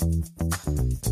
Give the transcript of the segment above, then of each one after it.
Thank you.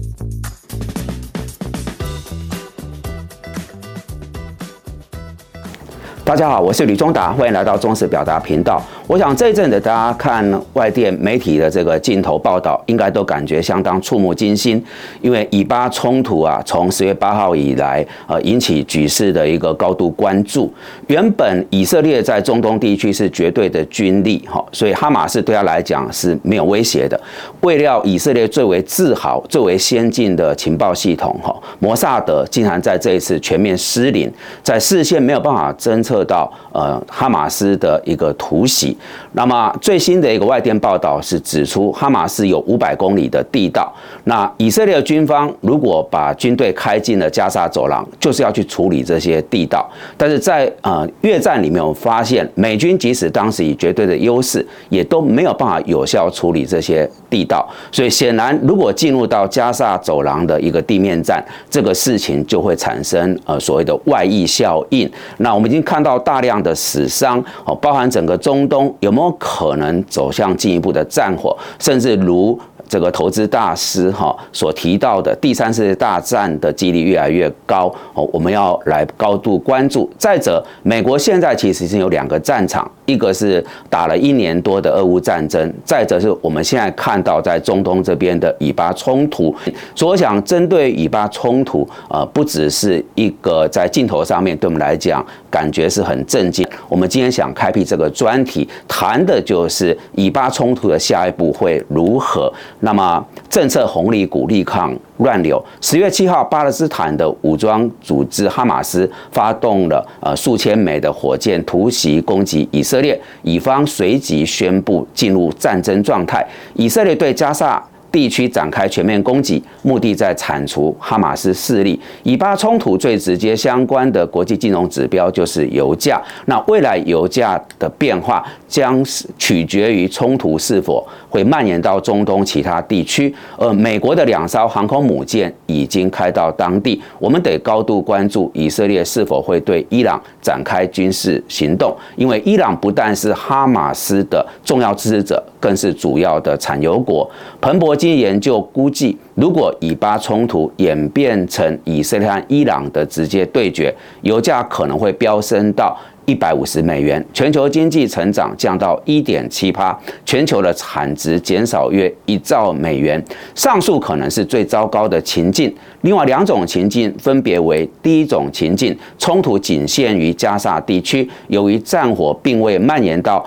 大家好，我是吕忠达，欢迎来到中视表达频道。我想这一阵子大家看外电媒体的这个镜头报道，应该都感觉相当触目惊心，因为以巴冲突啊，从十月八号以来，呃，引起局势的一个高度关注。原本以色列在中东地区是绝对的军力，哈，所以哈马斯对他来讲是没有威胁的。为了以色列最为自豪、最为先进的情报系统，哈，摩萨德竟然在这一次全面失灵，在视线没有办法侦测到呃哈马斯的一个突袭。那么最新的一个外电报道是指出，哈马斯有五百公里的地道。那以色列军方如果把军队开进了加沙走廊，就是要去处理这些地道。但是在呃越战里面，我们发现美军即使当时以绝对的优势，也都没有办法有效处理这些地道。所以显然，如果进入到加沙走廊的一个地面战，这个事情就会产生呃所谓的外溢效应。那我们已经看到到大量的死伤哦，包含整个中东。有没有可能走向进一步的战火，甚至如？这个投资大师哈所提到的第三次大战的几率越来越高哦，我们要来高度关注。再者，美国现在其实已经有两个战场，一个是打了一年多的俄乌战争，再者是我们现在看到在中东这边的以巴冲突。所以，我想针对以巴冲突，呃，不只是一个在镜头上面对我们来讲感觉是很震惊。我们今天想开辟这个专题，谈的就是以巴冲突的下一步会如何。那么，政策红利鼓励抗乱流。十月七号，巴勒斯坦的武装组织哈马斯发动了呃数千枚的火箭突袭攻击以色列，以方随即宣布进入战争状态。以色列对加沙。地区展开全面攻击，目的在铲除哈马斯势力。以巴冲突最直接相关的国际金融指标就是油价。那未来油价的变化将是取决于冲突是否会蔓延到中东其他地区。而美国的两艘航空母舰已经开到当地，我们得高度关注以色列是否会对伊朗展开军事行动，因为伊朗不但是哈马斯的重要支持者，更是主要的产油国。彭博。经研究估计，如果以巴冲突演变成以色列和伊朗的直接对决，油价可能会飙升到一百五十美元，全球经济成长降到一点七八，全球的产值减少约一兆美元。上述可能是最糟糕的情境。另外两种情境分别为：第一种情境，冲突仅限于加沙地区，由于战火并未蔓延到。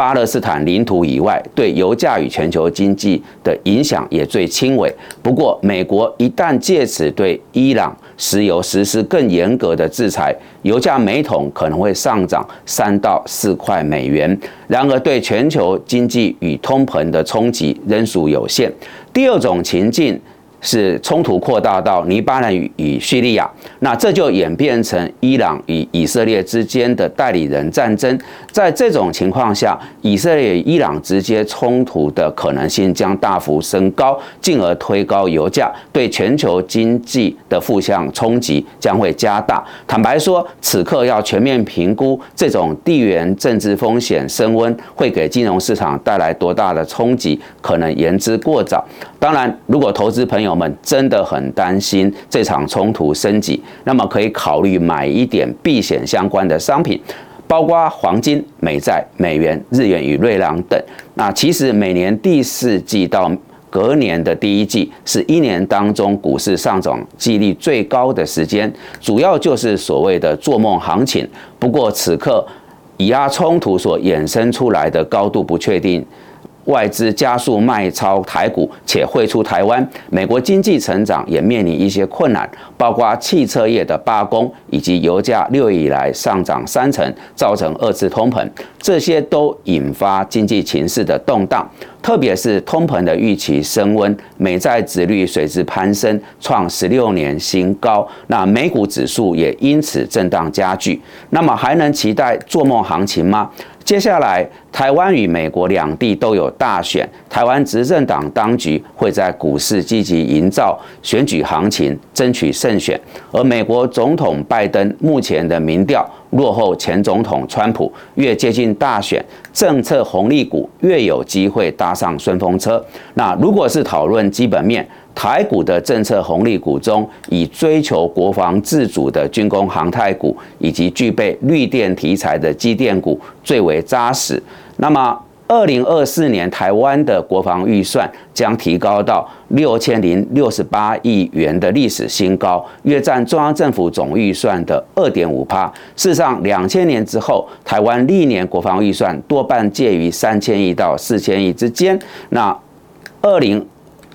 巴勒斯坦领土以外，对油价与全球经济的影响也最轻微。不过，美国一旦借此对伊朗石油实施更严格的制裁，油价每桶可能会上涨三到四块美元。然而，对全球经济与通膨的冲击仍属有限。第二种情境。是冲突扩大到黎巴嫩与与叙利亚，那这就演变成伊朗与以色列之间的代理人战争。在这种情况下，以色列与伊朗直接冲突的可能性将大幅升高，进而推高油价，对全球经济的负向冲击将会加大。坦白说，此刻要全面评估这种地缘政治风险升温会给金融市场带来多大的冲击，可能言之过早。当然，如果投资朋友们真的很担心这场冲突升级，那么可以考虑买一点避险相关的商品，包括黄金、美债、美元、日元与瑞郎等。那其实每年第四季到隔年的第一季是一年当中股市上涨几率最高的时间，主要就是所谓的做梦行情。不过此刻以压冲突所衍生出来的高度不确定。外资加速卖超台股，且汇出台湾。美国经济成长也面临一些困难，包括汽车业的罢工，以及油价六月以来上涨三成，造成二次通膨，这些都引发经济情势的动荡。特别是通膨的预期升温，美债殖率随之攀升，创十六年新高。那美股指数也因此震荡加剧。那么还能期待做梦行情吗？接下来，台湾与美国两地都有大选，台湾执政党当局会在股市积极营造选举行情，争取胜选。而美国总统拜登目前的民调落后前总统川普，越接近大选，政策红利股越有机会搭上顺风车。那如果是讨论基本面，台股的政策红利股中，以追求国防自主的军工航太股，以及具备绿电题材的机电股最为扎实。那么，二零二四年台湾的国防预算将提高到六千零六十八亿元的历史新高，约占中央政府总预算的二点五趴。事实上，两千年之后，台湾历年国防预算多半介于三千亿到四千亿之间。那二零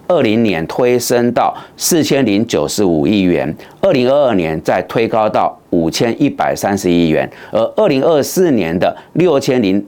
二零年推升到四千零九十五亿元，二零二二年再推高到五千一百三十亿元，而二零二四年的六千零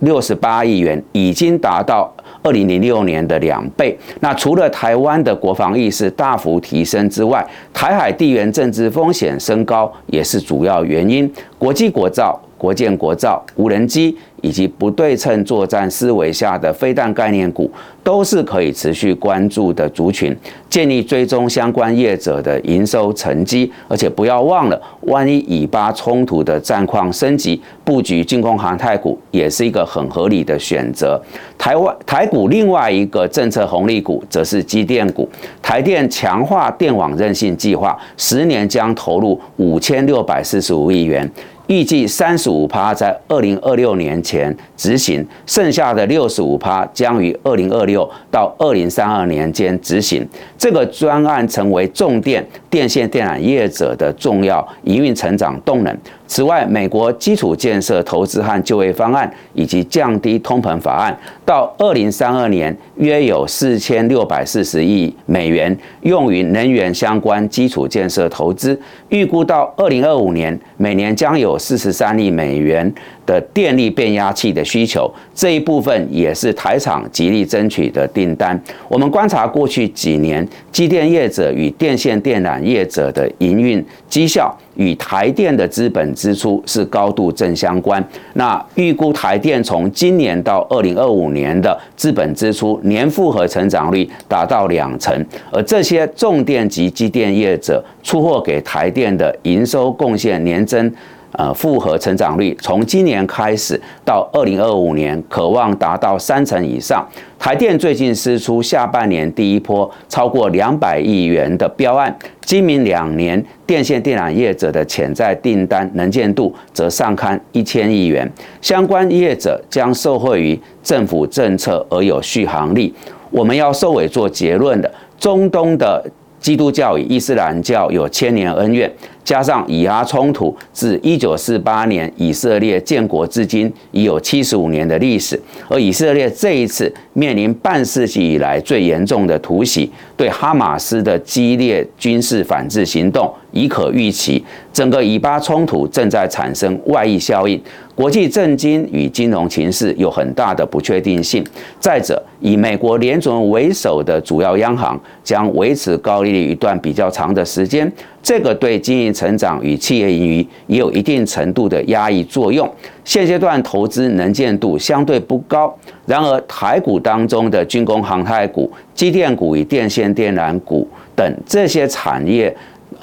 六十八亿元已经达到二零零六年的两倍。那除了台湾的国防意识大幅提升之外，台海地缘政治风险升高也是主要原因。国际国造、国建国造、无人机。以及不对称作战思维下的飞弹概念股，都是可以持续关注的族群。建议追踪相关业者的营收成绩，而且不要忘了，万一以巴冲突的战况升级，布局军工航太股也是一个很合理的选择。台湾台股另外一个政策红利股，则是机电股。台电强化电网韧性计划，十年将投入五千六百四十五亿元。预计三十五趴在二零二六年前执行，剩下的六十五趴将于二零二六到二零三二年间执行。这个专案成为重电电线电缆业者的重要营运成长动能。此外，美国基础建设投资和就业方案以及降低通膨法案，到二零三二年约有四千六百四十亿美元用于能源相关基础建设投资。预估到二零二五年，每年将有四十三亿美元。的电力变压器的需求这一部分也是台厂极力争取的订单。我们观察过去几年，机电业者与电线电缆业者的营运绩效与台电的资本支出是高度正相关。那预估台电从今年到二零二五年的资本支出年复合成长率达到两成，而这些重电及机电业者出货给台电的营收贡献年增。呃，复合成长率从今年开始到二零二五年，渴望达到三成以上。台电最近释出下半年第一波超过两百亿元的标案，今明两年电线电缆业者的潜在订单能见度则上看一千亿元。相关业者将受惠于政府政策而有续航力。我们要收尾做结论的，中东的基督教与伊斯兰教有千年恩怨。加上以阿冲突，自一九四八年以色列建国至今已有七十五年的历史，而以色列这一次面临半世纪以来最严重的突袭，对哈马斯的激烈军事反制行动已可预期。整个以巴冲突正在产生外溢效应，国际政经与金融情势有很大的不确定性。再者，以美国联准为首的主要央行将维持高利率一段比较长的时间。这个对经营成长与企业盈余也有一定程度的压抑作用。现阶段投资能见度相对不高。然而，台股当中的军工、航太股、机电股与电线电缆股等这些产业。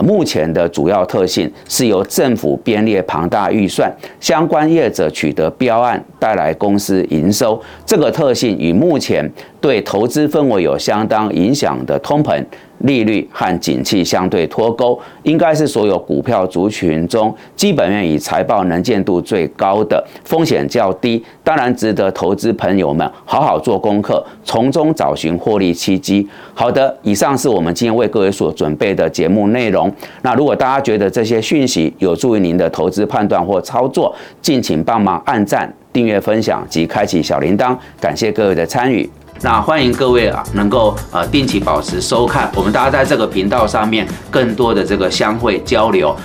目前的主要特性是由政府编列庞大预算，相关业者取得标案，带来公司营收。这个特性与目前对投资氛围有相当影响的通膨、利率和景气相对脱钩，应该是所有股票族群中基本面与财报能见度最高的，风险较低，当然值得投资朋友们好好做功课，从中找寻获利契机。好的，以上是我们今天为各位所准备的节目内容。那如果大家觉得这些讯息有助于您的投资判断或操作，敬请帮忙按赞、订阅、分享及开启小铃铛。感谢各位的参与。那欢迎各位啊，能够呃定期保持收看，我们大家在这个频道上面更多的这个相会交流。